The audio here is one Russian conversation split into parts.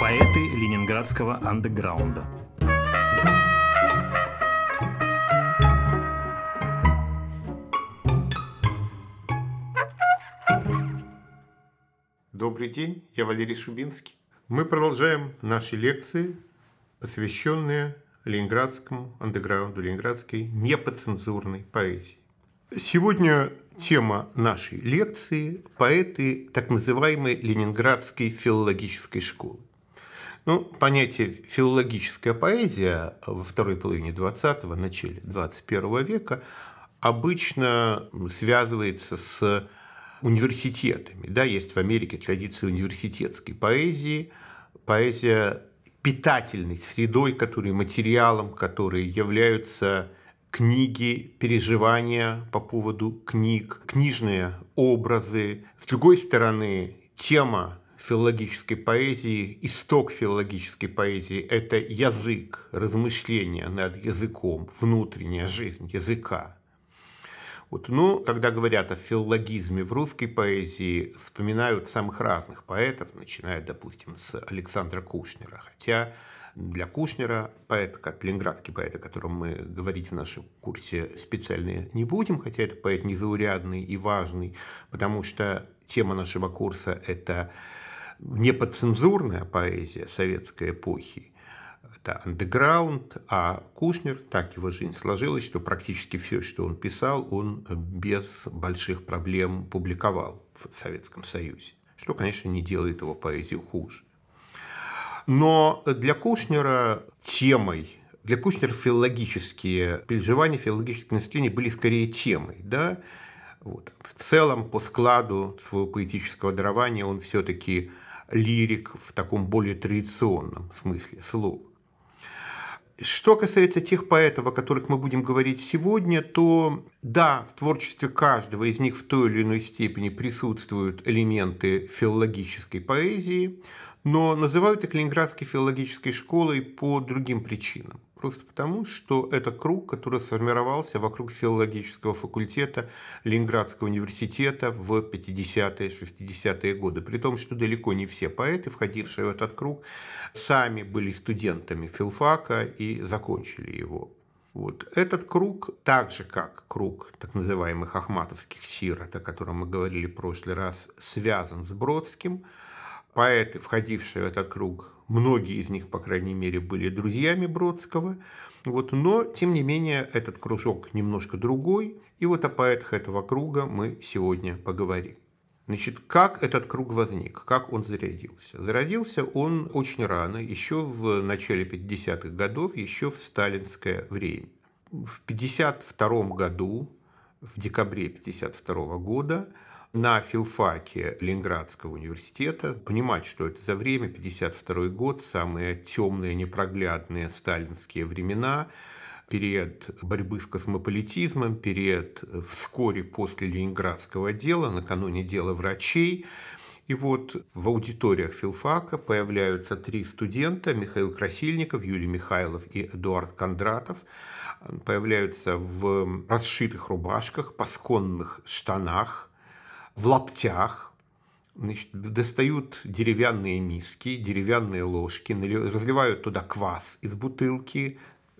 Поэты ленинградского андеграунда. Добрый день, я Валерий Шубинский. Мы продолжаем наши лекции, посвященные ленинградскому андеграунду, ленинградской непоцензурной поэзии. Сегодня тема нашей лекции – поэты так называемой Ленинградской филологической школы. Ну, понятие филологическая поэзия во второй половине 20-го, начале 21 века обычно связывается с университетами. Да, есть в Америке традиция университетской поэзии, поэзия питательной средой, который материалом, которые являются книги, переживания по поводу книг, книжные образы. С другой стороны, тема филологической поэзии, исток филологической поэзии – это язык, размышления над языком, внутренняя жизнь языка. Вот, ну, когда говорят о филологизме в русской поэзии, вспоминают самых разных поэтов, начиная, допустим, с Александра Кушнера. Хотя для Кушнера, поэт, как ленинградский поэт, о котором мы говорить в нашем курсе специально не будем, хотя это поэт незаурядный и важный, потому что тема нашего курса – это неподцензурная поэзия советской эпохи, это андеграунд, а Кушнер, так его жизнь сложилась, что практически все, что он писал, он без больших проблем публиковал в Советском Союзе, что, конечно, не делает его поэзию хуже. Но для Кушнера темой, для Кушнера филологические переживания, филологические настроения были скорее темой. Да? Вот. В целом, по складу своего поэтического дарования он все-таки лирик в таком более традиционном смысле слова. Что касается тех поэтов, о которых мы будем говорить сегодня, то да, в творчестве каждого из них в той или иной степени присутствуют элементы филологической поэзии, но называют их Ленинградской филологической школой по другим причинам. Просто потому, что это круг, который сформировался вокруг филологического факультета Ленинградского университета в 50-е, 60-е годы. При том, что далеко не все поэты, входившие в этот круг, сами были студентами филфака и закончили его. Вот. Этот круг, так же как круг так называемых ахматовских сирот, о котором мы говорили в прошлый раз, связан с Бродским – поэты, входившие в этот круг, многие из них, по крайней мере, были друзьями Бродского. Вот, но, тем не менее, этот кружок немножко другой. И вот о поэтах этого круга мы сегодня поговорим. Значит, как этот круг возник, как он зародился? Зародился он очень рано, еще в начале 50-х годов, еще в сталинское время. В 1952 году, в декабре 1952 года, на филфаке Ленинградского университета, понимать, что это за время, 52 год, самые темные, непроглядные сталинские времена, период борьбы с космополитизмом, период вскоре после Ленинградского дела, накануне дела врачей. И вот в аудиториях филфака появляются три студента, Михаил Красильников, Юрий Михайлов и Эдуард Кондратов, появляются в расшитых рубашках, пасконных штанах, в лаптях, значит, достают деревянные миски, деревянные ложки, разливают туда квас из бутылки,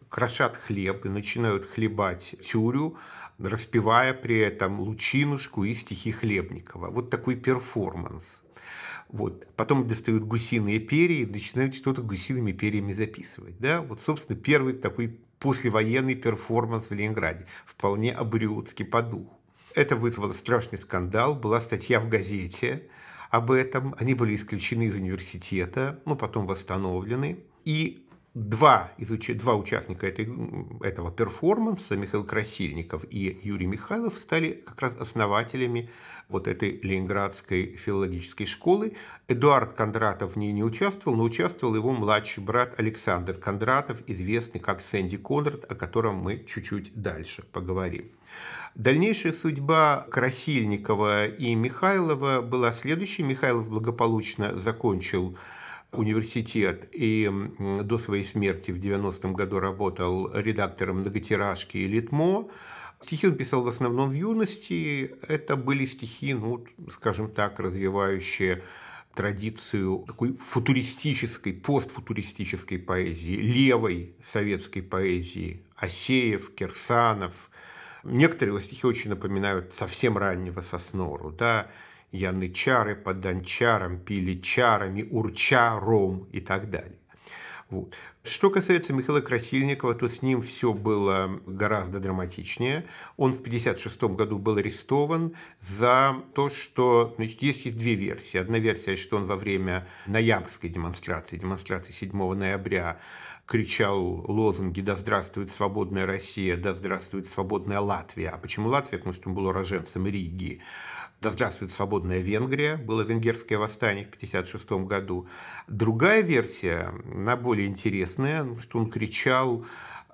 крошат хлеб и начинают хлебать тюрю, распевая при этом лучинушку и стихи Хлебникова. Вот такой перформанс. Вот. Потом достают гусиные перья и начинают что-то гусиными перьями записывать. Да? Вот, собственно, первый такой послевоенный перформанс в Ленинграде. Вполне обэриутский по духу. Это вызвало страшный скандал. Была статья в газете об этом. Они были исключены из университета, ну, потом восстановлены. И два, из, два участника этой, этого перформанса, Михаил Красильников и Юрий Михайлов, стали как раз основателями вот этой Ленинградской филологической школы. Эдуард Кондратов в ней не участвовал, но участвовал его младший брат Александр Кондратов, известный как Сэнди Конрад, о котором мы чуть-чуть дальше поговорим. Дальнейшая судьба Красильникова и Михайлова была следующей. Михайлов благополучно закончил университет и до своей смерти в 90-м году работал редактором многотиражки «Литмо». Стихи он писал в основном в юности. Это были стихи, ну, скажем так, развивающие традицию такой футуристической, постфутуристической поэзии, левой советской поэзии, Асеев, Кирсанов. Некоторые его стихи очень напоминают совсем раннего Соснору, да, янычары под дончаром пили чарами, урча, ром и так далее. Вот. Что касается Михаила Красильникова, то с ним все было гораздо драматичнее. Он в 1956 году был арестован за то, что... Значит, есть две версии. Одна версия, что он во время ноябрьской демонстрации, демонстрации 7 ноября, кричал лозунги «Да здравствует свободная Россия! Да здравствует свободная Латвия!» А почему Латвия? Потому что он был уроженцем Риги. «Да здравствует свободная Венгрия», было венгерское восстание в 1956 году. Другая версия, она более интересная, что он кричал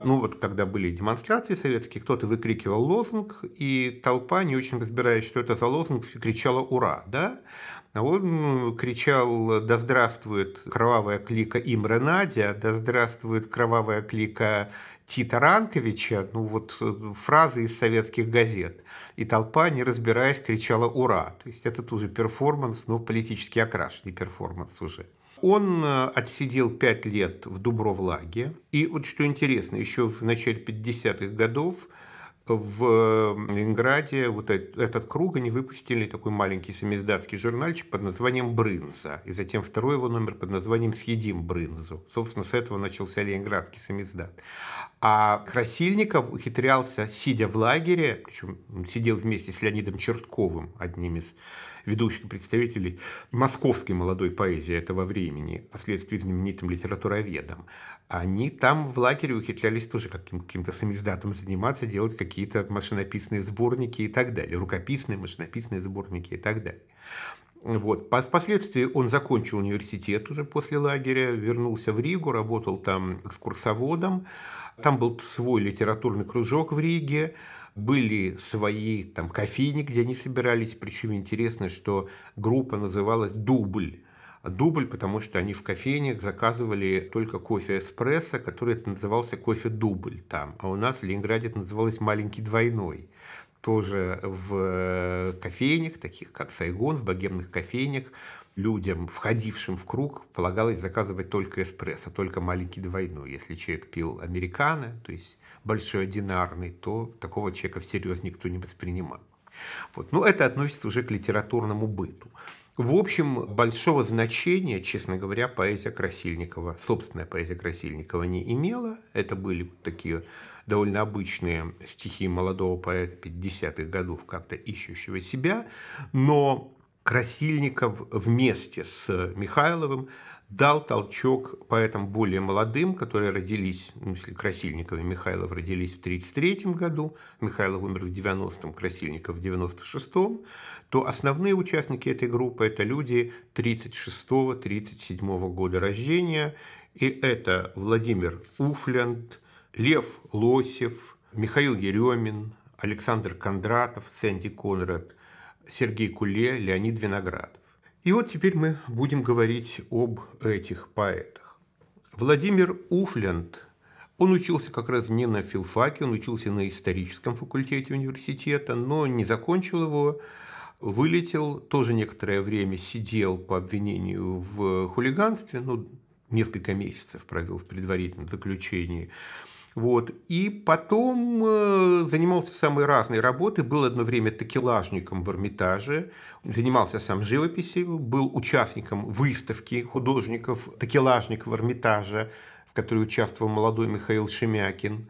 ну вот, когда были демонстрации советские, кто-то выкрикивал лозунг, и толпа, не очень разбираясь, что это за лозунг, кричала «Ура!», да? А он кричал «Да здравствует кровавая клика Имре Надя! Да здравствует кровавая клика Тита Ранковича!» Ну вот э, фразы из советских газет – и толпа, не разбираясь, кричала «Ура!». То есть это тоже перформанс, но политически окрашенный перформанс уже. Он э, отсидел пять лет в Дубровлаге. И вот что интересно, еще в начале 50-х годов в Ленинграде вот этот круг они выпустили такой маленький самиздатский журнальчик под названием «Брынза». И затем второй его номер под названием «Съедим брынзу». Собственно, с этого начался ленинградский самиздат. А Красильников ухитрялся, сидя в лагере, причем сидел вместе с Леонидом Чертковым, одним из ведущих представителей московской молодой поэзии этого времени, впоследствии знаменитым литературоведом, они там в лагере ухитрялись тоже каким-то самиздатом заниматься, делать какие-то машинописные сборники и так далее, рукописные, машинописные сборники и так далее. Вот. Впоследствии он закончил университет уже после лагеря, вернулся в Ригу, работал там экскурсоводом. Там был свой литературный кружок в Риге были свои там кофейни, где они собирались. Причем интересно, что группа называлась «Дубль». Дубль, потому что они в кофейнях заказывали только кофе эспрессо, который назывался кофе дубль там. А у нас в Ленинграде это называлось маленький двойной. Тоже в э, кофейнях, таких как Сайгон, в богемных кофейнях, людям, входившим в круг, полагалось заказывать только эспрессо, только маленький двойной. Если человек пил американо, то есть большой одинарный, то такого человека всерьез никто не воспринимал. Вот. Но это относится уже к литературному быту. В общем, большого значения, честно говоря, поэзия Красильникова, собственная поэзия Красильникова не имела. Это были такие довольно обычные стихи молодого поэта 50-х годов, как-то ищущего себя. Но Красильников вместе с Михайловым дал толчок поэтам более молодым, которые родились, ну, если Красильников и Михайлов родились в 1933 году, Михайлов умер в 90-м, Красильников в 96-м, то основные участники этой группы – это люди 36-37 года рождения, и это Владимир Уфлянд, Лев Лосев, Михаил Еремин, Александр Кондратов, Сэнди Конрад, Сергей Куле, Леонид Виноградов. И вот теперь мы будем говорить об этих поэтах. Владимир Уфленд, он учился как раз не на филфаке, он учился на историческом факультете университета, но не закончил его, вылетел, тоже некоторое время сидел по обвинению в хулиганстве, ну, несколько месяцев провел в предварительном заключении. Вот. И потом э, занимался самой разной работой, был одно время такелажником в Эрмитаже, занимался сам живописью, был участником выставки художников такелажников в Эрмитаже, в которой участвовал молодой Михаил Шемякин.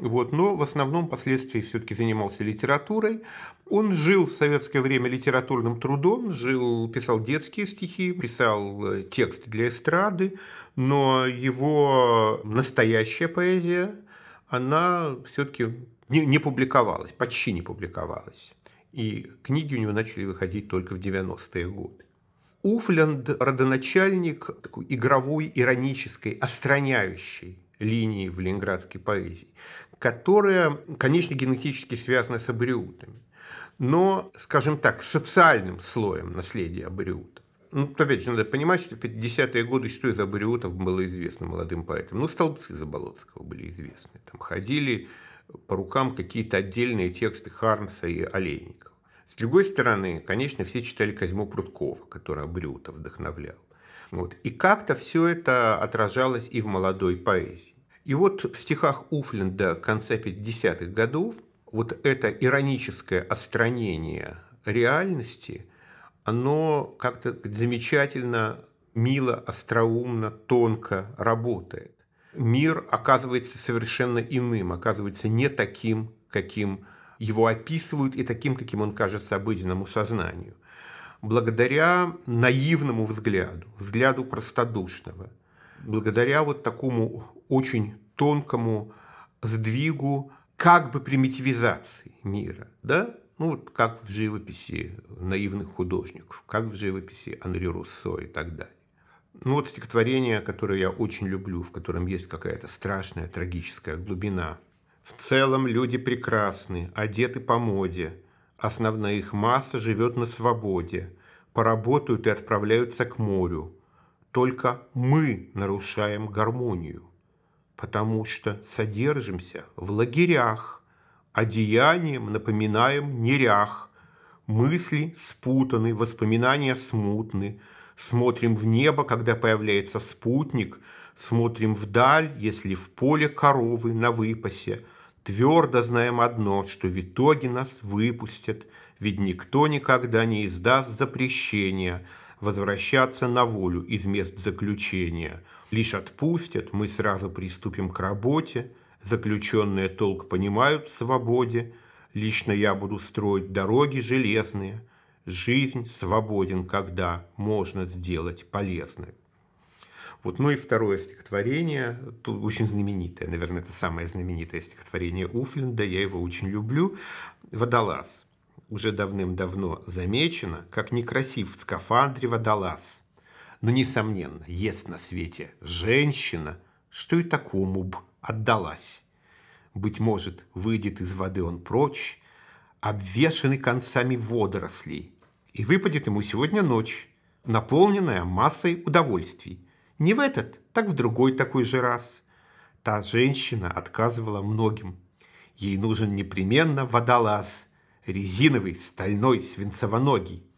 Вот, но в основном впоследствии все-таки занимался литературой. Он жил в советское время литературным трудом, жил, писал детские стихи, писал э, тексты для эстрады, но его настоящая поэзия, она все-таки не, не публиковалась, почти не публиковалась. И книги у него начали выходить только в 90-е годы. Уфленд – родоначальник такой игровой, иронической, остраняющей линии в ленинградской поэзии, которая, конечно, генетически связана с абориутами, но, скажем так, социальным слоем наследия абориутов. Ну, опять же, надо понимать, что в 50-е годы что из абориутов было известно молодым поэтам. Ну, столбцы Заболоцкого были известны. Там ходили по рукам какие-то отдельные тексты Хармса и Олейникова. С другой стороны, конечно, все читали Козьму Прудкова, который Брюта вдохновлял. Вот. И как-то все это отражалось и в молодой поэзии. И вот в стихах Уфленда конца 50-х годов вот это ироническое остранение реальности, оно как-то замечательно, мило, остроумно, тонко работает. Мир оказывается совершенно иным, оказывается не таким, каким его описывают, и таким, каким он кажется обыденному сознанию. Благодаря наивному взгляду, взгляду простодушного, благодаря вот такому очень тонкому сдвигу как бы примитивизации мира, да? Ну, вот как в живописи наивных художников, как в живописи Анри Руссо и так далее. Ну, вот стихотворение, которое я очень люблю, в котором есть какая-то страшная трагическая глубина. В целом люди прекрасны, одеты по моде. Основная их масса живет на свободе. Поработают и отправляются к морю. Только мы нарушаем гармонию потому что содержимся в лагерях, одеянием напоминаем нерях, мысли спутаны, воспоминания смутны, смотрим в небо, когда появляется спутник, смотрим вдаль, если в поле коровы на выпасе, твердо знаем одно, что в итоге нас выпустят, ведь никто никогда не издаст запрещения – возвращаться на волю из мест заключения. Лишь отпустят, мы сразу приступим к работе, заключенные толк понимают в свободе, лично я буду строить дороги железные, жизнь свободен, когда можно сделать полезной. Вот, ну и второе стихотворение, тут очень знаменитое, наверное, это самое знаменитое стихотворение Уфленда, я его очень люблю, «Водолаз» уже давным-давно замечено, как некрасив в скафандре водолаз. Но, несомненно, есть на свете женщина, что и такому б отдалась. Быть может, выйдет из воды он прочь, обвешанный концами водорослей, и выпадет ему сегодня ночь, наполненная массой удовольствий. Не в этот, так в другой такой же раз. Та женщина отказывала многим. Ей нужен непременно водолаз – резиновый, стальной, свинцовоногий.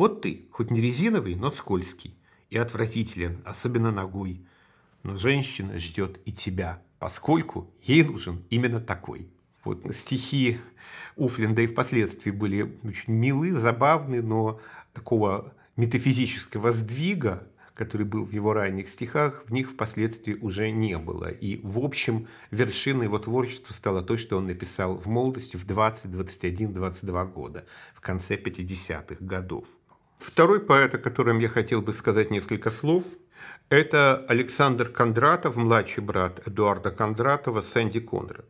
Вот ты, хоть не резиновый, но скользкий и отвратителен, особенно ногой. Но женщина ждет и тебя, поскольку ей нужен именно такой. Вот стихи Уфленда и впоследствии были очень милы, забавны, но такого метафизического сдвига который был в его ранних стихах, в них впоследствии уже не было. И, в общем, вершиной его творчества стало то, что он написал в молодости в 20, 21, 22 года, в конце 50-х годов. Второй поэт, о котором я хотел бы сказать несколько слов, это Александр Кондратов, младший брат Эдуарда Кондратова, Сэнди Конрад.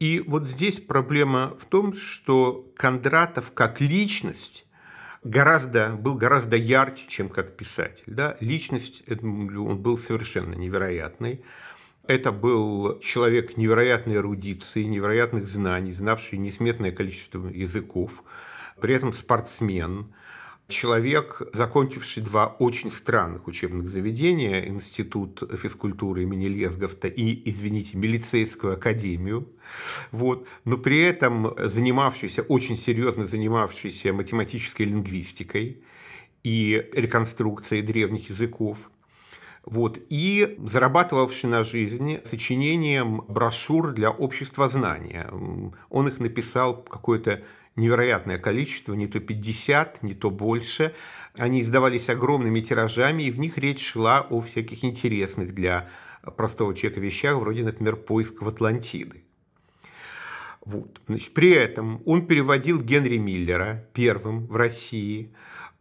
И вот здесь проблема в том, что Кондратов как личность гораздо, был гораздо ярче, чем как писатель. Да? Личность, он был совершенно невероятный. Это был человек невероятной эрудиции, невероятных знаний, знавший несметное количество языков, при этом спортсмен, человек, закончивший два очень странных учебных заведения, Институт физкультуры имени Лесговта и, извините, милицейскую академию, вот, но при этом занимавшийся, очень серьезно занимавшийся математической лингвистикой и реконструкцией древних языков, вот, и зарабатывавший на жизни сочинением брошюр для общества знания. Он их написал какое-то невероятное количество, не то 50, не то больше. Они издавались огромными тиражами, и в них речь шла о всяких интересных для простого человека вещах, вроде, например, поисков Атлантиды. Вот. Значит, при этом он переводил Генри Миллера первым в России.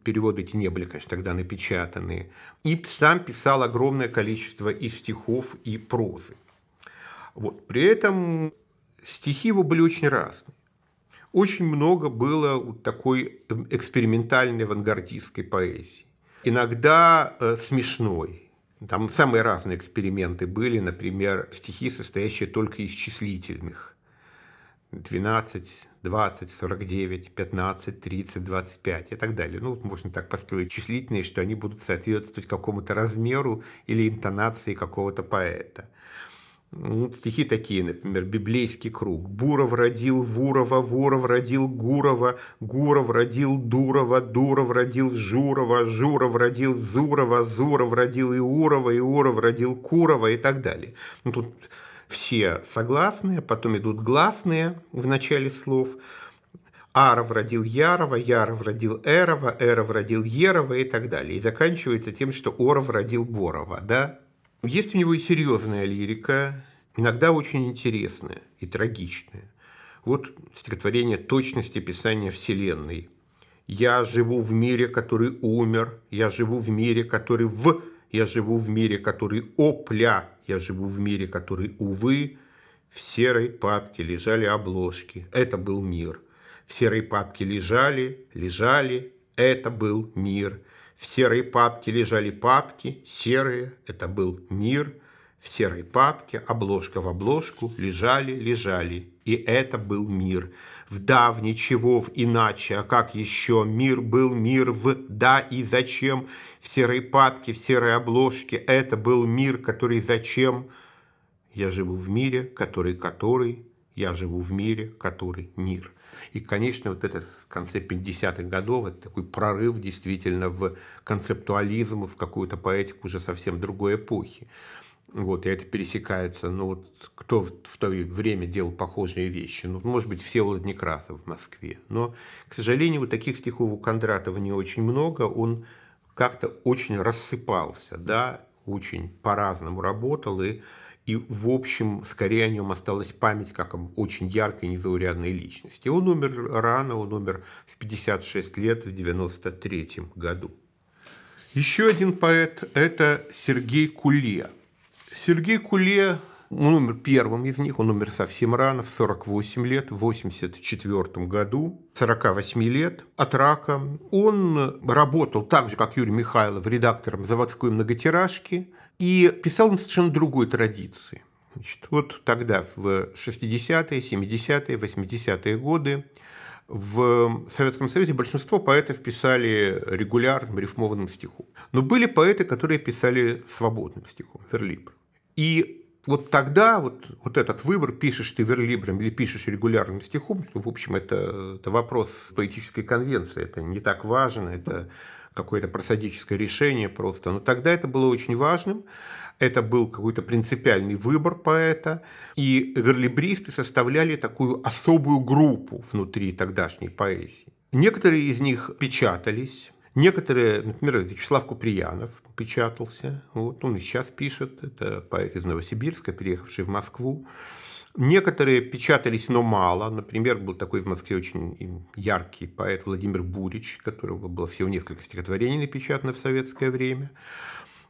Переводы эти не были, конечно, тогда напечатаны. И сам писал огромное количество и стихов, и прозы. Вот. При этом стихи его были очень разные очень много было такой эм, экспериментальной авангардистской поэзии. Иногда э, смешной. Там самые разные эксперименты были, например, стихи, состоящие только из числительных. 12, 20, 49, 15, 30, 25 и так далее. Ну, можно так построить числительные, что они будут соответствовать какому-то размеру или интонации какого-то поэта. Ну, стихи такие, например, «Библейский круг». «Буров родил Вурова, Вуров родил Гурова, Гуров родил Дурова, Дуров родил Журова, Журов родил Зурова, Зуров родил Иурова, Иуров родил Курова» и так далее. Ну, тут все согласные, потом идут гласные в начале слов. Аров родил Ярова, Яров родил Эрова, Эров родил Ерова и так далее. И заканчивается тем, что Оров родил Борова, да? Есть у него и серьезная лирика, иногда очень интересная и трагичная. Вот стихотворение точности писания Вселенной. «Я живу в мире, который умер, я живу в мире, который в, я живу в мире, который опля, я живу в мире, который, увы, в серой папке лежали обложки. Это был мир. В серой папке лежали, лежали, это был мир. В серой папке лежали папки, серые, это был мир. В серой папке, обложка в обложку, лежали, лежали, и это был мир. В да, в ничего, в иначе, а как еще? Мир был мир в да и зачем? В серой папке, в серой обложке, это был мир, который зачем? Я живу в мире, который, который, я живу в мире, который мир. И, конечно, вот этот в конце 50-х годов, это такой прорыв действительно в концептуализм, в какую-то поэтику уже совсем другой эпохи. Вот, и это пересекается, ну вот кто в то время делал похожие вещи? Ну, может быть, Всеволод Некрасов в Москве. Но, к сожалению, вот таких стихов у Кондратова не очень много. Он как-то очень рассыпался, да, очень по-разному работал, и и, в общем, скорее о нем осталась память как об очень яркой, незаурядной личности. Он умер рано, он умер в 56 лет, в 93 году. Еще один поэт – это Сергей Куле. Сергей Куле, он умер первым из них, он умер совсем рано, в 48 лет, в 84 году, 48 лет, от рака. Он работал так же, как Юрий Михайлов, редактором заводской многотиражки – и писал он совершенно другой традиции. Значит, вот тогда, в 60-е, 70-е, 80-е годы, в Советском Союзе большинство поэтов писали регулярным рифмованным стихом. Но были поэты, которые писали свободным стихом, верлибр. И вот тогда вот, вот этот выбор, пишешь ты верлибром или пишешь регулярным стихом, в общем, это, это вопрос поэтической конвенции, это не так важно, это какое-то просадическое решение просто. Но тогда это было очень важным. Это был какой-то принципиальный выбор поэта. И верлибристы составляли такую особую группу внутри тогдашней поэзии. Некоторые из них печатались, Некоторые, например, Вячеслав Куприянов печатался, вот он и сейчас пишет, это поэт из Новосибирска, переехавший в Москву. Некоторые печатались, но мало. Например, был такой в Москве очень яркий поэт Владимир Бурич, которого было всего несколько стихотворений напечатано в советское время.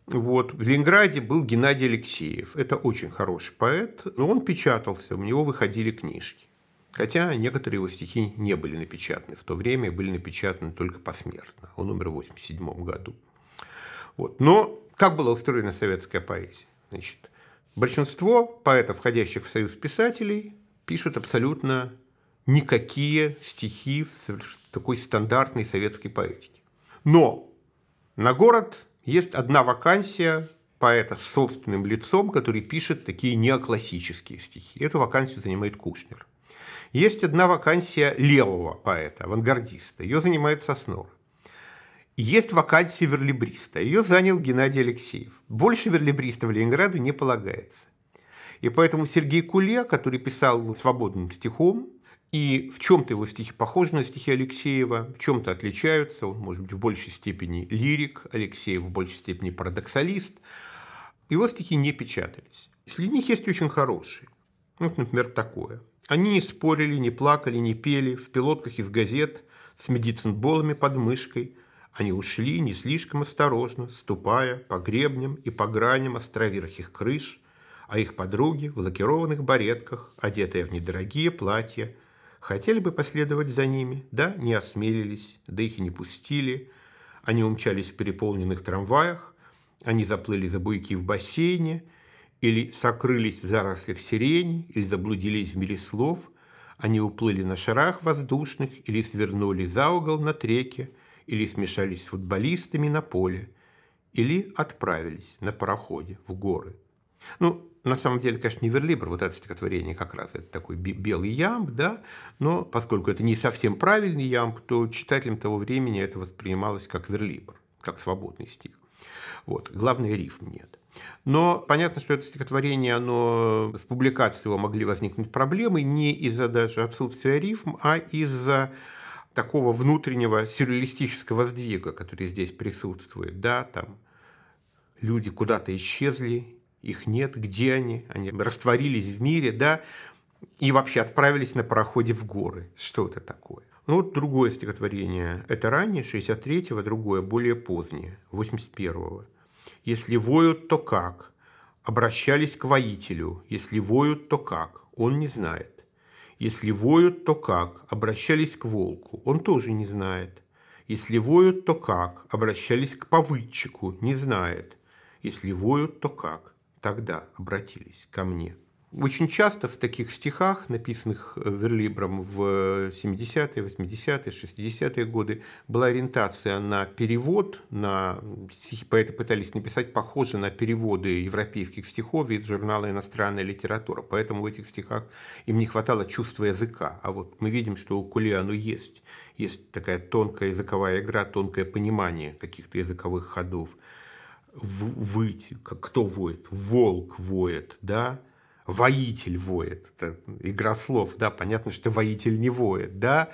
Вот. В Ленинграде был Геннадий Алексеев. Это очень хороший поэт, но он печатался, у него выходили книжки. Хотя некоторые его стихи не были напечатаны в то время, были напечатаны только посмертно. Он умер в 1987 году. Вот. Но как была устроена советская поэзия? Значит, Большинство поэтов, входящих в союз писателей, пишут абсолютно никакие стихи в такой стандартной советской поэтике. Но на город есть одна вакансия поэта с собственным лицом, который пишет такие неоклассические стихи. Эту вакансию занимает Кушнер. Есть одна вакансия левого поэта, авангардиста. Ее занимает Соснов. Есть вакансия верлибриста. Ее занял Геннадий Алексеев. Больше верлибриста в Ленинграду не полагается. И поэтому Сергей Куле, который писал свободным стихом, и в чем-то его стихи похожи на стихи Алексеева, в чем-то отличаются. Он, может быть, в большей степени лирик, Алексеев в большей степени парадоксалист. Его стихи не печатались. Среди них есть очень хорошие. Вот, например, такое. Они не спорили, не плакали, не пели в пилотках из газет с медицинболами под мышкой – они ушли не слишком осторожно, ступая по гребням и по граням островерхих крыш, а их подруги в лакированных баретках, одетые в недорогие платья, хотели бы последовать за ними, да не осмелились, да их и не пустили. Они умчались в переполненных трамваях, они заплыли за буйки в бассейне, или сокрылись в зарослях сирени, или заблудились в мире слов, они уплыли на шарах воздушных, или свернули за угол на треке, или смешались с футболистами на поле, или отправились на пароходе в горы. Ну, на самом деле, конечно, не верлибр, вот это стихотворение как раз, это такой белый ямб, да, но поскольку это не совсем правильный ямб, то читателям того времени это воспринималось как верлибр, как свободный стих. Вот. Главное, рифм нет. Но понятно, что это стихотворение, оно с публикацией его могли возникнуть проблемы не из-за даже отсутствия рифм, а из-за такого внутреннего сюрреалистического сдвига, который здесь присутствует. Да, там люди куда-то исчезли, их нет, где они? Они растворились в мире, да, и вообще отправились на пароходе в горы. Что это такое? Ну, вот другое стихотворение. Это раннее, 63-го, другое, более позднее, 81-го. «Если воют, то как? Обращались к воителю. Если воют, то как? Он не знает. Если воют, то как? Обращались к волку. Он тоже не знает. Если воют, то как? Обращались к повыдчику. Не знает. Если воют, то как? Тогда обратились ко мне. Очень часто в таких стихах, написанных э, Верлибром в 70-е, 80-е, 60-е годы, была ориентация на перевод, на стихи поэты пытались написать похоже на переводы европейских стихов из журнала «Иностранная литература». Поэтому в этих стихах им не хватало чувства языка. А вот мы видим, что у Кули оно есть. Есть такая тонкая языковая игра, тонкое понимание каких-то языковых ходов. Выть, как кто воет? Волк воет, да? Воитель воет. Это игра слов, да, понятно, что воитель не воет, да.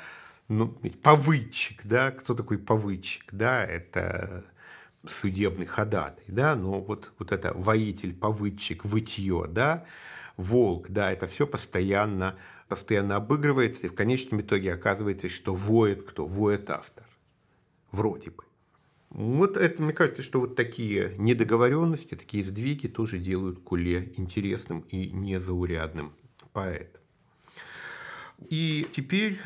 Ну, повыдчик, да, кто такой повыдчик, да, это судебный ходатай, да, но вот, вот это воитель, повыдчик, вытье, да, волк, да, это все постоянно, постоянно обыгрывается, и в конечном итоге оказывается, что воет кто? Воет автор. Вроде бы. Вот это, мне кажется, что вот такие недоговоренности, такие сдвиги тоже делают Куле интересным и незаурядным поэтом. И теперь,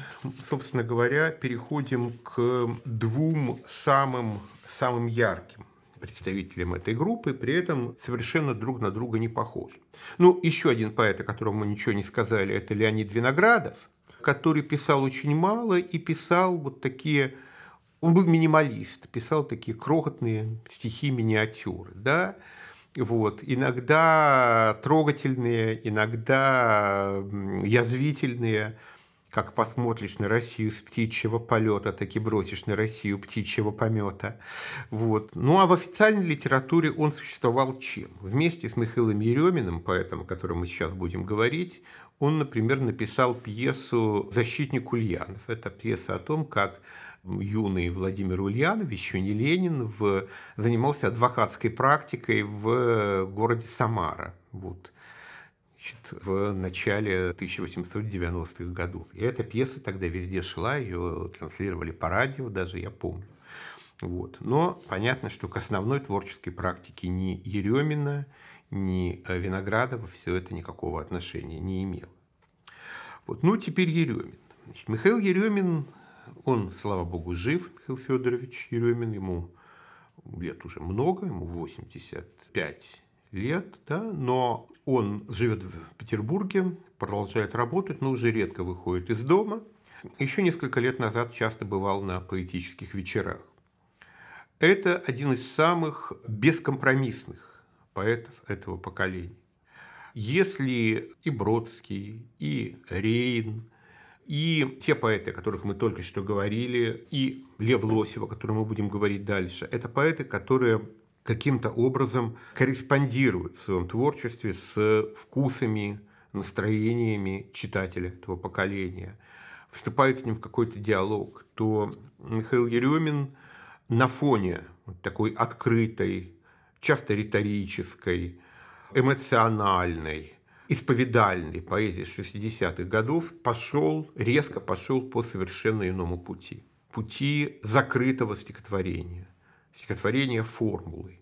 собственно говоря, переходим к двум самым, самым ярким представителям этой группы, при этом совершенно друг на друга не похожи. Ну, еще один поэт, о котором мы ничего не сказали, это Леонид Виноградов, который писал очень мало и писал вот такие он был минималист, писал такие крохотные стихи-миниатюры, да, вот, иногда трогательные, иногда язвительные, как посмотришь на Россию с птичьего полета, так и бросишь на Россию птичьего помета. Вот. Ну а в официальной литературе он существовал чем? Вместе с Михаилом Ереминым, поэтом, о котором мы сейчас будем говорить, он, например, написал пьесу «Защитник Ульянов». Это пьеса о том, как юный Владимир Ульянов, еще не Ленин, в, занимался адвокатской практикой в городе Самара. Вот в начале 1890-х годов. И эта пьеса тогда везде шла, ее транслировали по радио, даже я помню. Вот. Но понятно, что к основной творческой практике ни Еремина, ни Виноградова все это никакого отношения не имело. Вот. Ну, теперь Еремин. Значит, Михаил Еремин он, слава богу, жив, Михаил Федорович Еремин, ему лет уже много, ему 85 лет, да, но он живет в Петербурге, продолжает работать, но уже редко выходит из дома. Еще несколько лет назад часто бывал на поэтических вечерах. Это один из самых бескомпромиссных поэтов этого поколения. Если и Бродский, и Рейн, и те поэты, о которых мы только что говорили, и Лев Лосев, о котором мы будем говорить дальше, это поэты, которые каким-то образом корреспондируют в своем творчестве с вкусами, настроениями читателя этого поколения, вступают с ним в какой-то диалог, то Михаил Еремин на фоне такой открытой, часто риторической, эмоциональной, исповедальной поэзии 60-х годов пошел, резко пошел по совершенно иному пути. Пути закрытого стихотворения, стихотворения формулы,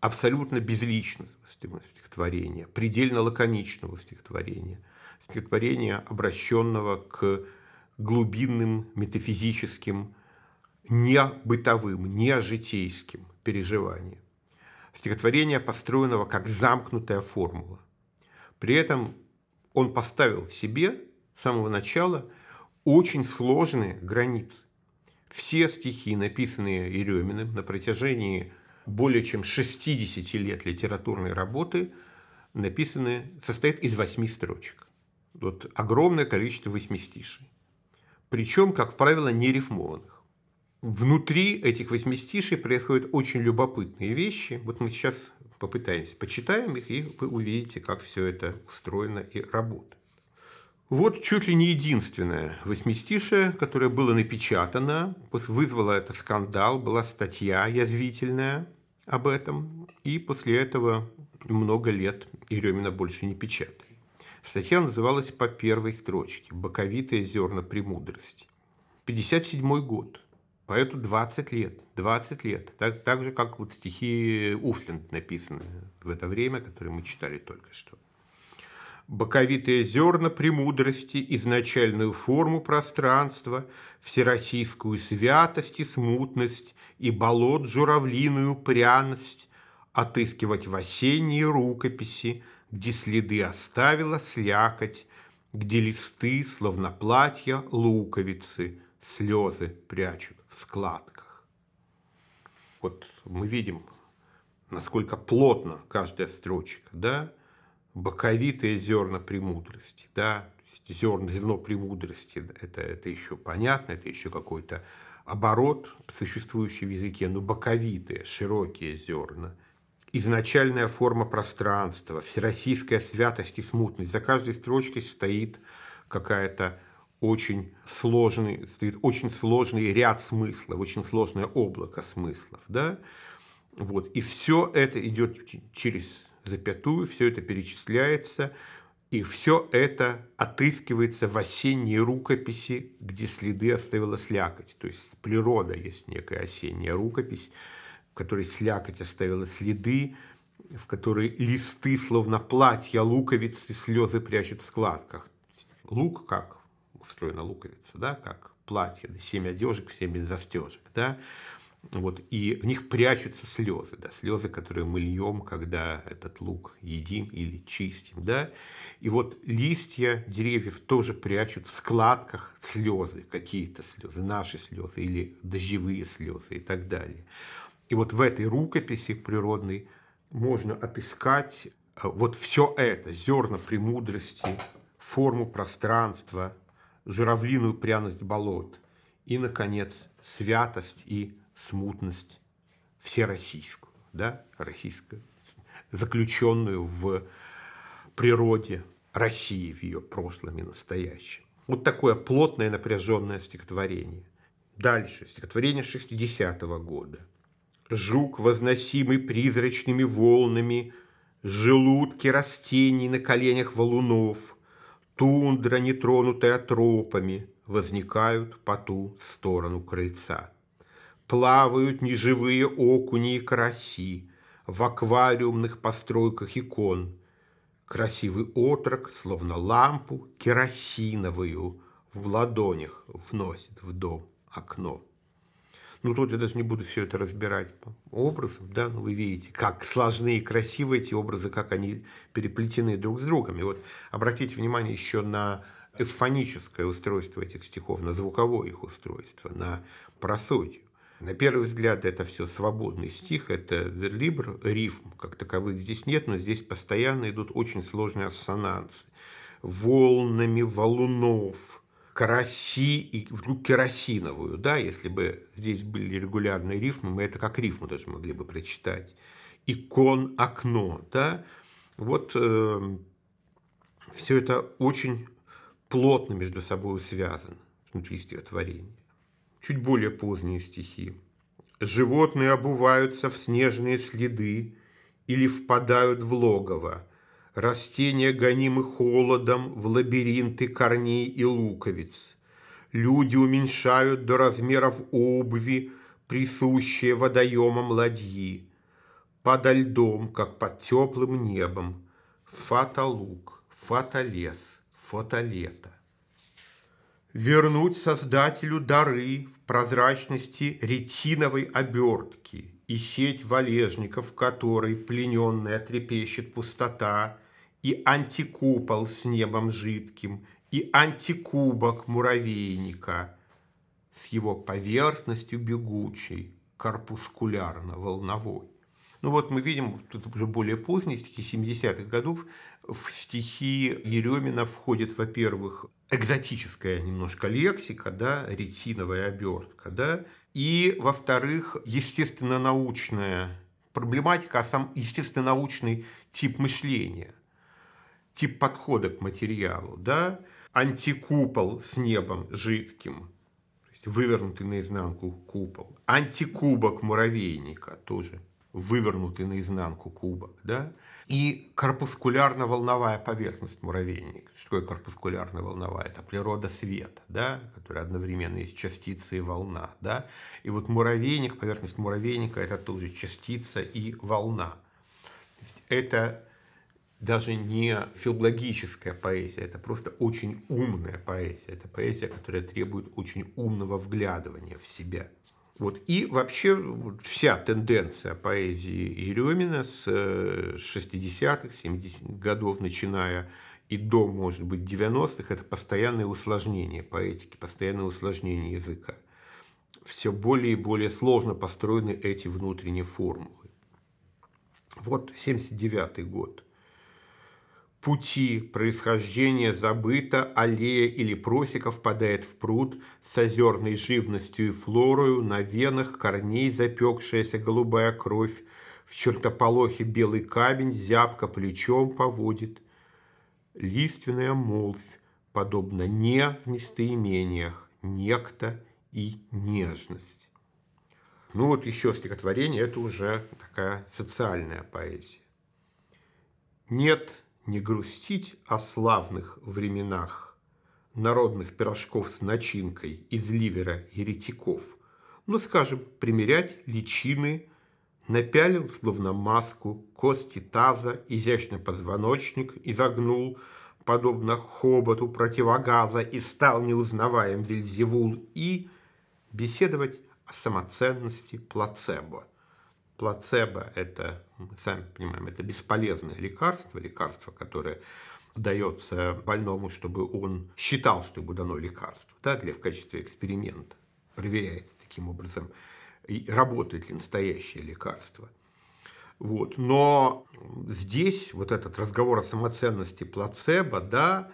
абсолютно безличного стихотворения, предельно лаконичного стихотворения, стихотворения, обращенного к глубинным метафизическим, не бытовым, не житейским переживаниям. Стихотворение, построенного как замкнутая формула. При этом он поставил себе с самого начала очень сложные границы. Все стихи, написанные Ереминым на протяжении более чем 60 лет литературной работы, написаны, состоит из восьми строчек. Вот огромное количество восьмистишей. Причем, как правило, не рифмованных. Внутри этих восьмистишей происходят очень любопытные вещи. Вот мы сейчас попытаемся, почитаем их, и вы увидите, как все это устроено и работает. Вот чуть ли не единственное восьмистишее, которое было напечатано, вызвало это скандал, была статья язвительная об этом, и после этого много лет Еремина больше не печатали. Статья называлась по первой строчке «Боковитые зерна премудрости». 57 год. Поэту 20 лет. 20 лет. Так, так же, как вот стихи Уфленд написаны в это время, которые мы читали только что. Боковитые зерна премудрости, изначальную форму пространства, всероссийскую святость и смутность, и болот журавлиную пряность, отыскивать в осенние рукописи, где следы оставила слякоть, где листы, словно платья, луковицы, слезы прячут в складках. Вот мы видим, насколько плотно каждая строчка, да, боковитые зерна премудрости, да, зерна, зерно премудрости, это, это еще понятно, это еще какой-то оборот, существующий в языке, но боковитые, широкие зерна. Изначальная форма пространства, всероссийская святость и смутность. За каждой строчкой стоит какая-то очень сложный, стоит очень сложный ряд смыслов, очень сложное облако смыслов. Да? Вот. И все это идет через запятую, все это перечисляется, и все это отыскивается в осенней рукописи, где следы оставила слякоть. То есть природа есть некая осенняя рукопись, в которой слякоть оставила следы, в которой листы, словно платья луковицы, слезы прячут в складках. Лук как устроена луковица, да, как платье, да, семь одежек, все без застежек, да, вот, и в них прячутся слезы, да, слезы, которые мы льем, когда этот лук едим или чистим, да, и вот листья деревьев тоже прячут в складках слезы, какие-то слезы, наши слезы или дождевые слезы и так далее. И вот в этой рукописи природной можно отыскать э, вот все это, зерна премудрости, форму пространства, журавлиную пряность болот и, наконец, святость и смутность всероссийскую, да, российскую, заключенную в природе России, в ее прошлом и настоящем. Вот такое плотное напряженное стихотворение. Дальше, стихотворение 60-го года. Жук, возносимый призрачными волнами, Желудки растений на коленях валунов, Тундра, нетронутая тропами, Возникают по ту сторону крыльца. Плавают неживые окуни и караси В аквариумных постройках икон. Красивый отрок, словно лампу керосиновую, В ладонях вносит в дом окно. Ну, тут я даже не буду все это разбирать по образам, да, но вы видите, как сложны и красивы эти образы, как они переплетены друг с другом. И вот обратите внимание еще на эвфоническое устройство этих стихов, на звуковое их устройство, на просодию. На первый взгляд это все свободный стих, это верлибр, рифм как таковых здесь нет, но здесь постоянно идут очень сложные ассонансы. Волнами валунов, караси и вдруг керосиновую, да, если бы здесь были регулярные рифмы, мы это как рифму даже могли бы прочитать. Икон, окно, да, вот э, все это очень плотно между собой связано внутри стихотворения чуть более поздние стихи. Животные обуваются в снежные следы или впадают в логово. Растения гонимы холодом в лабиринты корней и луковиц. Люди уменьшают до размеров обуви, присущие водоемам ладьи. Подо льдом, как под теплым небом, фотолук, фотолес, фотолето вернуть Создателю дары в прозрачности ретиновой обертки и сеть валежников, в которой плененная трепещет пустота, и антикупол с небом жидким, и антикубок муравейника с его поверхностью бегучей, корпускулярно-волновой. Ну вот мы видим, тут уже более поздние стихи 70-х годов, в стихи Еремина входит, во-первых, экзотическая немножко лексика, да, ретиновая обертка, да, и, во-вторых, естественно-научная проблематика, а сам естественно-научный тип мышления, тип подхода к материалу, да, антикупол с небом жидким, то есть вывернутый наизнанку купол, антикубок муравейника тоже вывернутый наизнанку кубок, да, и корпускулярно-волновая поверхность муравейника. Что такое корпускулярно-волновая? Это природа света, да, которая одновременно есть частица и волна, да, и вот муравейник, поверхность муравейника – это тоже частица и волна. Это даже не филологическая поэзия, это просто очень умная поэзия. Это поэзия, которая требует очень умного вглядывания в себя. Вот. И вообще вся тенденция поэзии Еремина с 60-х, э, 70-х годов, начиная и до, может быть, 90-х, это постоянное усложнение поэтики, постоянное усложнение языка. Все более и более сложно построены эти внутренние формулы. Вот 79 год пути происхождения забыто, аллея или просека впадает в пруд с озерной живностью и флорою, на венах корней запекшаяся голубая кровь, в чертополохе белый камень зябко плечом поводит. Лиственная молвь, подобно не в местоимениях, некто и нежность. Ну вот еще стихотворение, это уже такая социальная поэзия. Нет не грустить о славных временах, народных пирожков с начинкой из ливера еретиков, но, скажем, примерять личины, напялил, словно маску, кости таза, изящный позвоночник изогнул, подобно хоботу противогаза, и стал неузнаваем Вильзевул, и беседовать о самоценности плацебо – Плацебо – это, мы сами понимаем, это бесполезное лекарство, лекарство, которое дается больному, чтобы он считал, что ему дано лекарство, да, для, в качестве эксперимента. Проверяется таким образом, работает ли настоящее лекарство. Вот. Но здесь вот этот разговор о самоценности плацебо да,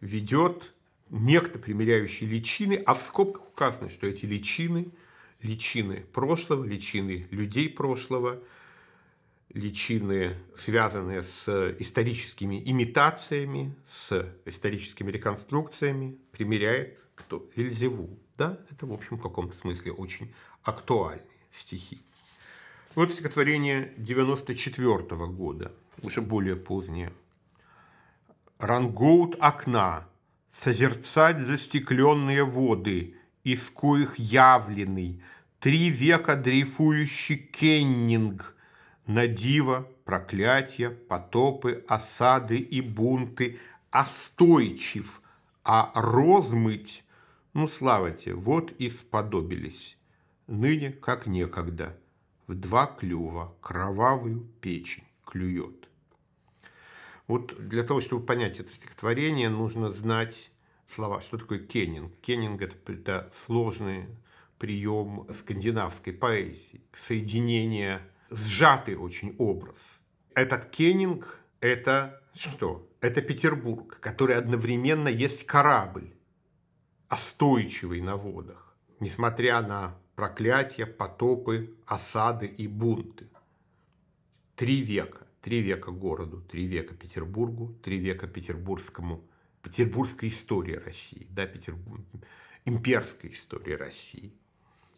ведет некто примеряющий личины, а в скобках указано, что эти личины – личины прошлого, личины людей прошлого, личины, связанные с историческими имитациями, с историческими реконструкциями, примеряет кто? Вильзевул. Да, это, в общем, в каком-то смысле очень актуальные стихи. Вот стихотворение 94 -го года, уже более позднее. «Рангоут окна, созерцать застекленные воды, из коих явленный три века дрейфующий кеннинг, на диво, проклятия, потопы, осады и бунты, остойчив, а розмыть, ну, слава тебе, вот и сподобились, ныне как некогда, в два клюва кровавую печень клюет. Вот для того, чтобы понять это стихотворение, нужно знать слова. Что такое кеннинг? Кеннинг – это, это сложный прием скандинавской поэзии, соединение, сжатый очень образ. Этот Кеннинг – это что? Это Петербург, который одновременно есть корабль, остойчивый на водах, несмотря на проклятия, потопы, осады и бунты. Три века. Три века городу, три века Петербургу, три века петербургскому, петербургской истории России, да, Петербург, имперской истории России.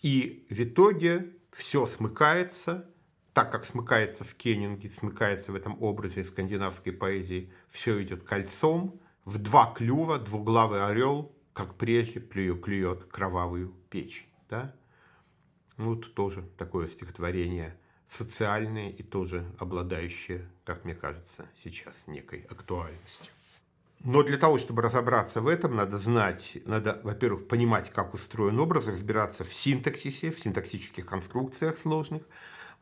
И в итоге все смыкается, так как смыкается в Кеннинге, смыкается в этом образе скандинавской поэзии, все идет кольцом, в два клюва двуглавый орел, как прежде, плюет, клюет кровавую печь. Да? Ну, вот тоже такое стихотворение социальное и тоже обладающее, как мне кажется, сейчас некой актуальностью. Но для того, чтобы разобраться в этом, надо знать, надо, во-первых, понимать, как устроен образ, разбираться в синтаксисе, в синтаксических конструкциях сложных.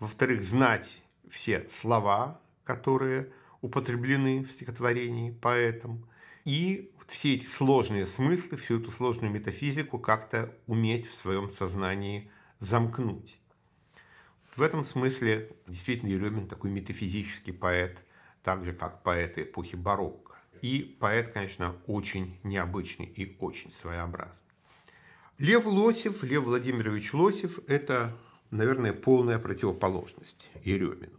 Во-вторых, знать все слова, которые употреблены в стихотворении поэтом. И все эти сложные смыслы, всю эту сложную метафизику как-то уметь в своем сознании замкнуть. В этом смысле действительно Еремин такой метафизический поэт, так же, как поэты эпохи барокко. И поэт, конечно, очень необычный и очень своеобразный. Лев Лосев, Лев Владимирович Лосев – это, наверное, полная противоположность Еремину,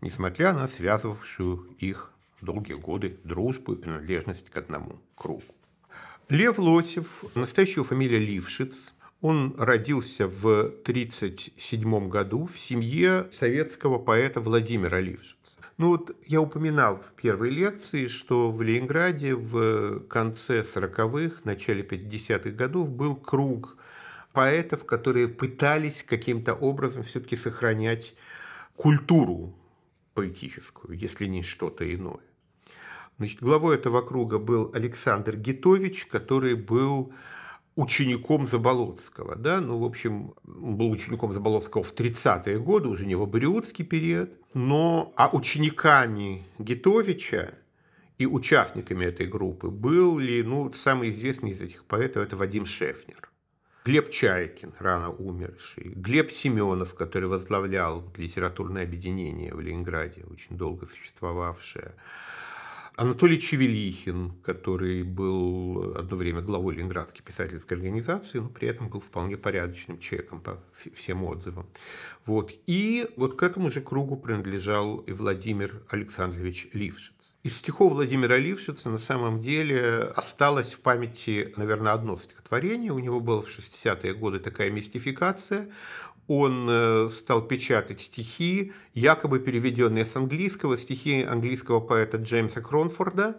несмотря на связывавшую их долгие годы дружбу и принадлежность к одному кругу. Лев Лосев, настоящая фамилия Лившиц, он родился в 1937 году в семье советского поэта Владимира Лившица. Ну вот я упоминал в первой лекции, что в Ленинграде в конце 40-х, начале 50-х годов был круг поэтов, которые пытались каким-то образом все-таки сохранять культуру поэтическую, если не что-то иное. Значит, главой этого круга был Александр Гитович, который был учеником Заболоцкого. Да? Ну, в общем, он был учеником Заболоцкого в 30-е годы, уже не в абориутский период. Но, а учениками Гитовича и участниками этой группы были, ну, самый известный из этих поэтов – это Вадим Шефнер. Глеб Чайкин, рано умерший, Глеб Семенов, который возглавлял литературное объединение в Ленинграде, очень долго существовавшее, Анатолий Чевелихин, который был одно время главой Ленинградской писательской организации, но при этом был вполне порядочным человеком по всем отзывам. Вот. И вот к этому же кругу принадлежал и Владимир Александрович Лившиц. Из стихов Владимира Лившица на самом деле осталось в памяти, наверное, одно стихотворение. У него была в 60-е годы такая мистификация он э, стал печатать стихи, якобы переведенные с английского, стихи английского поэта Джеймса Кронфорда.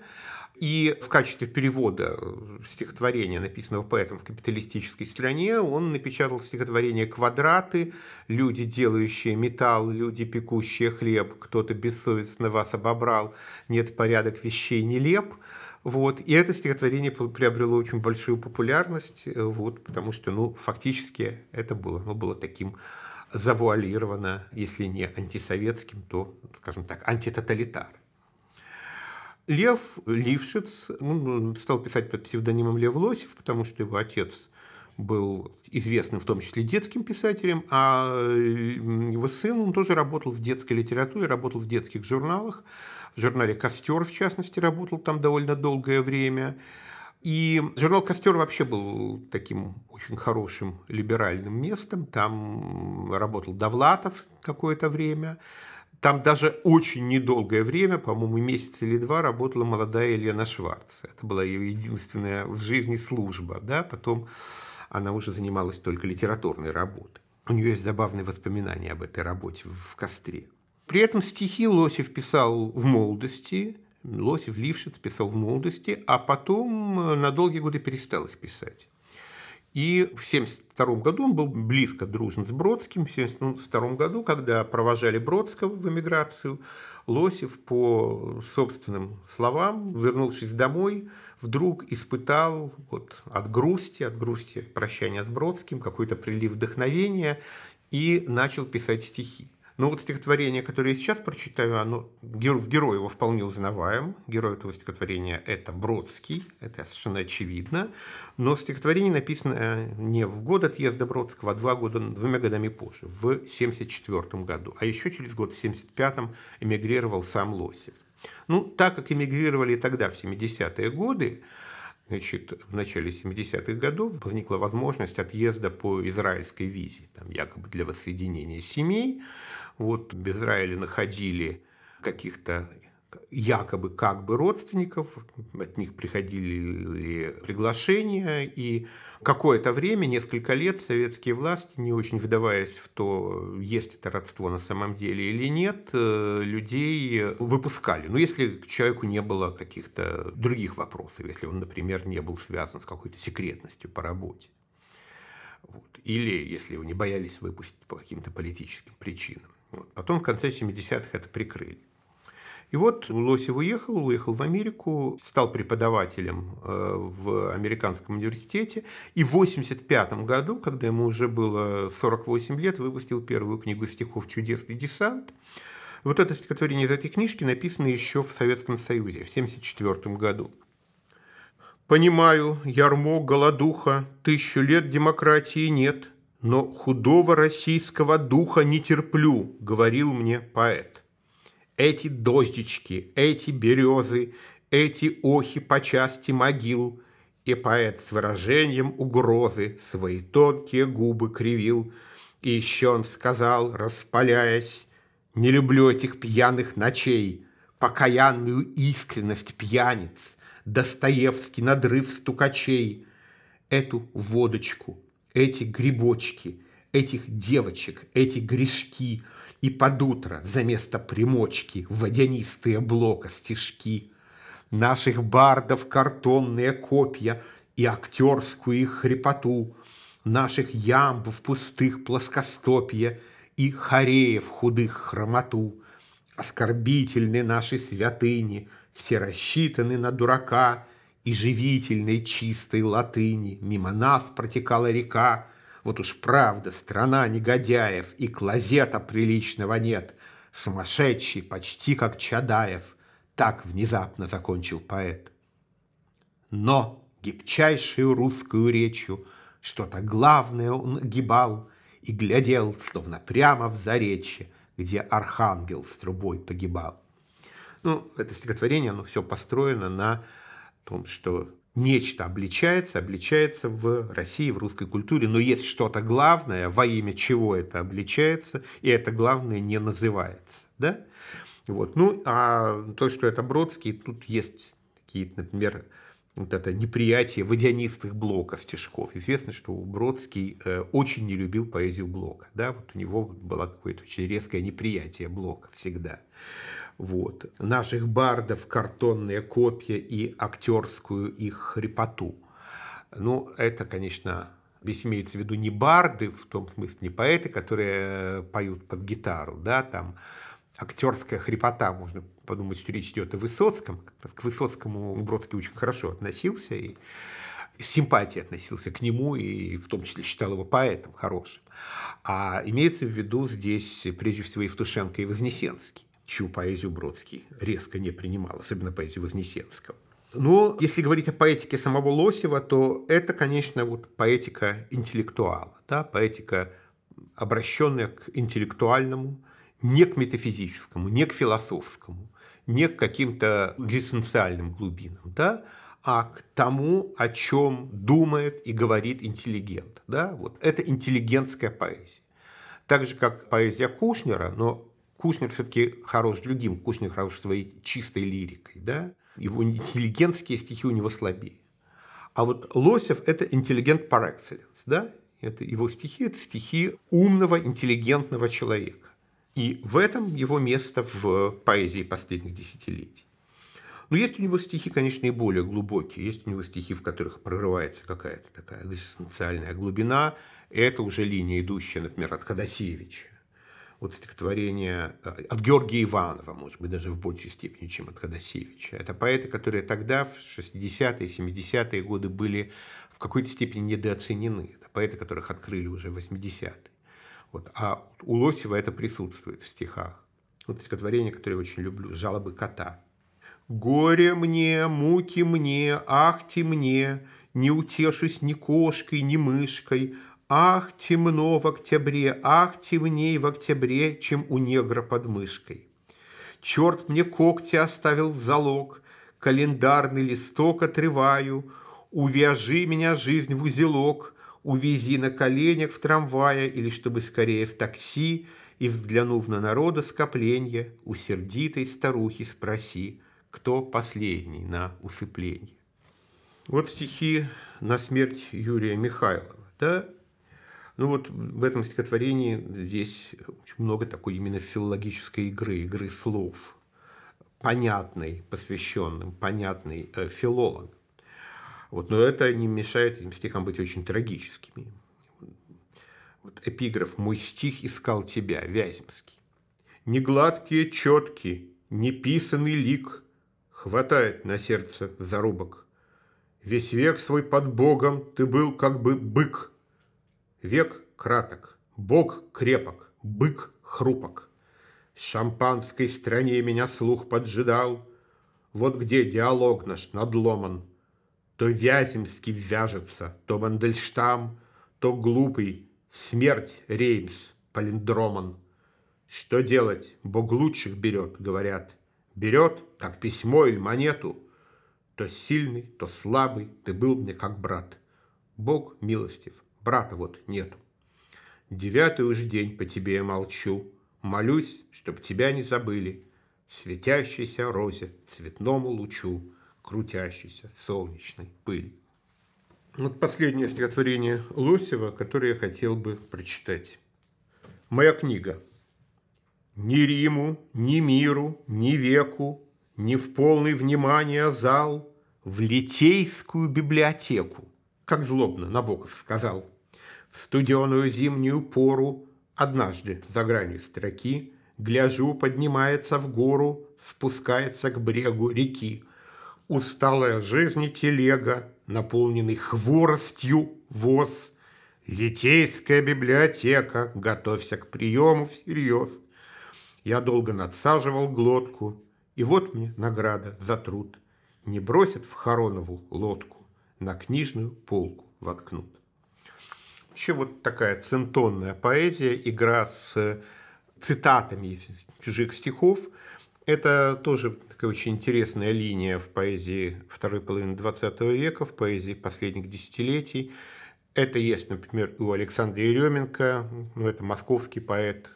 И в качестве перевода э, стихотворения, написанного поэтом в капиталистической стране, он напечатал стихотворение «Квадраты», «Люди, делающие металл», «Люди, пекущие хлеб», «Кто-то бессовестно вас обобрал», «Нет порядок вещей нелеп», вот. И это стихотворение приобрело очень большую популярность, э, вот, потому что ну, фактически это было, оно было таким завуалировано, если не антисоветским, то, скажем так, антитоталитар. Лев Лившиц ну, стал писать под псевдонимом Лев Лосев, потому что его отец был известным в том числе детским писателем, а э, его сын, он тоже работал в детской литературе, работал в детских журналах в журнале «Костер», в частности, работал там довольно долгое время. И журнал «Костер» вообще был таким очень хорошим либеральным местом. Там работал Довлатов какое-то время. Там даже очень недолгое время, по-моему, месяц или два, работала молодая Елена Шварц. Это была ее единственная в жизни служба. Да? Потом она уже занималась только литературной работой. У нее есть забавные воспоминания об этой работе в «Костре». При этом стихи Лосев писал в молодости, Лосев, Лившиц писал в молодости, а потом э, на долгие годы перестал их писать. И в 1972 году он был близко дружен с Бродским. В 1972 году, когда провожали Бродского в эмиграцию, Лосев, по собственным словам, вернувшись домой, вдруг испытал вот, от грусти, от грусти прощания с Бродским, какой-то прилив вдохновения и начал писать стихи. Но вот стихотворение, которое я сейчас прочитаю, оно в герой его вполне узнаваем. Герой этого стихотворения – это Бродский, это совершенно очевидно. Но стихотворение написано э, не в год отъезда Бродского, а два года, двумя годами позже, в 1974 году. А еще через год, в 1975 эмигрировал сам Лосев. Ну, так как эмигрировали тогда, в 70-е годы, Значит, в начале 70-х годов возникла возможность отъезда по израильской визе, там, якобы для воссоединения семей. Вот в Израиле находили каких-то якобы как бы родственников, от них приходили приглашения, и какое-то время, несколько лет, советские власти, не очень вдаваясь в то, есть это родство на самом деле или нет, э, людей выпускали. Но если к человеку не было каких-то других вопросов, если он, например, не был связан с какой-то секретностью по работе. Вот. Или если его не боялись выпустить по каким-то политическим причинам. Вот. Потом в конце 70-х это прикрыли. И вот Лосев уехал, уехал в Америку, стал преподавателем э, в американском университете. И в 1985 году, когда ему уже было 48 лет, выпустил первую книгу стихов «Чудесный десант». Вот это стихотворение из этой книжки написано еще в Советском Союзе в 1974 году. «Понимаю, ярмо, голодуха, тысячу лет демократии нет – но худого российского духа не терплю, говорил мне поэт. Эти дождички, эти березы, эти охи по части могил, и поэт с выражением угрозы свои тонкие губы кривил, и еще он сказал, распаляясь, «Не люблю этих пьяных ночей, покаянную искренность пьяниц, Достоевский надрыв стукачей, эту водочку, эти грибочки, этих девочек, эти грешки, и под утро за место примочки водянистые блока стишки, наших бардов картонные копья и актерскую их хрипоту, наших ямбов пустых плоскостопья и хореев худых хромоту. Оскорбительны наши святыни, все рассчитаны на дурака, и живительной чистой латыни мимо нас протекала река. Вот уж правда, страна негодяев, и клозета приличного нет. Сумасшедший, почти как Чадаев, так внезапно закончил поэт. Но гибчайшую русскую речью что-то главное он гибал и глядел, словно прямо в заречье, где архангел с трубой погибал. Ну, это стихотворение, оно все построено на том, что нечто обличается, обличается в России, в русской культуре, но есть что-то главное, во имя чего это обличается, и это главное не называется. Да? Вот. Ну, а то, что это Бродский, тут есть такие, например, вот это неприятие водянистых блока стишков. Известно, что Бродский э, очень не любил поэзию Блока. Да? Вот у него было какое-то очень резкое неприятие Блока всегда вот, наших бардов, картонные копья и актерскую их хрипоту. Ну, это, конечно, здесь имеется в виду не барды, в том смысле не поэты, которые поют под гитару, да, там актерская хрипота, можно подумать, что речь идет о Высоцком. К Высоцкому Бродский очень хорошо относился и с симпатией относился к нему и в том числе считал его поэтом хорошим. А имеется в виду здесь прежде всего Евтушенко и Вознесенский чью поэзию Бродский резко не принимал, особенно поэзию Вознесенского. Но если говорить о поэтике самого Лосева, то это, конечно, вот поэтика интеллектуала, да, поэтика, обращенная к интеллектуальному, не к метафизическому, не к философскому, не к каким-то экзистенциальным глубинам, да, а к тому, о чем думает и говорит интеллигент. Да? Вот. Это интеллигентская поэзия. Так же, как поэзия Кушнера, но Кушнер все-таки хорош другим, Кушнер хорош своей чистой лирикой, да? Его интеллигентские стихи у него слабее. А вот Лосев – это интеллигент par excellence, да? Это его стихи – это стихи умного, интеллигентного человека. И в этом его место в поэзии последних десятилетий. Но есть у него стихи, конечно, и более глубокие. Есть у него стихи, в которых прорывается какая-то такая экзистенциальная глубина. Это уже линия, идущая, например, от Ходосевича от стихотворения э, от Георгия Иванова, может быть, даже в большей степени, чем от Ходосевича. Это поэты, которые тогда, в 60-е, 70-е годы, были в какой-то степени недооценены. Это поэты, которых открыли уже в 80-е. Вот. А у Лосева это присутствует в стихах. Вот стихотворение, которое я очень люблю, «Жалобы кота». «Горе мне, муки мне, ахти мне, не утешусь ни кошкой, ни мышкой, Ах, темно в октябре, ах, темней в октябре, чем у негра под мышкой. Черт мне когти оставил в залог, календарный листок отрываю, увяжи меня жизнь в узелок, увези на коленях в трамвае или чтобы скорее в такси, и, взглянув на народа скопление, у сердитой старухи спроси, кто последний на усыпление. Вот стихи на смерть Юрия Михайлова. Да, ну вот в этом стихотворении здесь очень много такой именно филологической игры, игры слов, понятной, посвященным, понятной э, филолог. Вот, но это не мешает этим стихам быть очень трагическими. Вот эпиграф «Мой стих искал тебя», Вяземский. «Негладкие четки, неписанный лик Хватает на сердце зарубок. Весь век свой под Богом ты был как бы бык, Век краток, бог крепок, бык хрупок. В шампанской стране меня слух поджидал. Вот где диалог наш надломан. То Вяземский вяжется, то Мандельштам, то глупый Смерть Реймс, палиндроман. Что делать? Бог лучших берет, говорят. Берет, как письмо или монету. То сильный, то слабый, ты был мне как брат. Бог милостив, брата вот нету. Девятый уж день по тебе я молчу. Молюсь, чтоб тебя не забыли. Светящейся розе, цветному лучу, Крутящейся солнечной пыли. Вот последнее стихотворение Лосева, которое я хотел бы прочитать. Моя книга. Ни Риму, ни миру, ни веку, Ни в полный внимания зал В Литейскую библиотеку, Как злобно Набоков сказал. В студеную зимнюю пору Однажды за гранью строки Гляжу, поднимается в гору, Спускается к брегу реки. Усталая жизни телега наполненный хворостью воз. Литейская библиотека, готовься к приему всерьез. Я долго надсаживал глотку, и вот мне награда за труд. Не бросят в Хоронову лодку, на книжную полку воткнут. Еще вот такая центонная поэзия, игра с цитатами из чужих стихов – это тоже такая очень интересная линия в поэзии второй половины XX века, в поэзии последних десятилетий. Это есть, например, у Александра Еременко, ну, это московский поэт,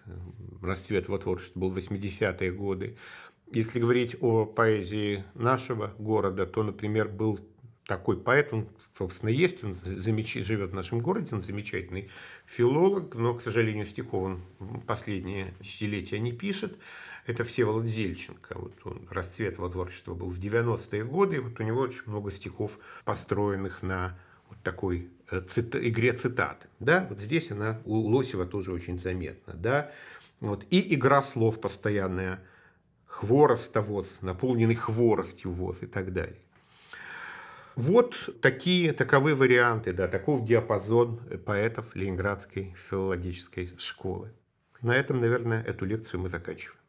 расцвет его творчества был в 80-е годы. Если говорить о поэзии нашего города, то, например, был такой поэт, он, собственно, есть, он замеч... живет в нашем городе, он замечательный филолог, но, к сожалению, стихов он последние десятилетия не пишет это Всеволод Зельченко. Вот он, расцвет его творчества был в 90-е годы, и вот у него очень много стихов, построенных на вот такой э, цит, игре цитаты. Да? Вот здесь она у Лосева тоже очень заметна. Да? Вот. И игра слов постоянная. Хворостовоз, наполненный хворостью воз и так далее. Вот такие, таковы варианты, да, таков диапазон поэтов Ленинградской филологической школы. На этом, наверное, эту лекцию мы заканчиваем.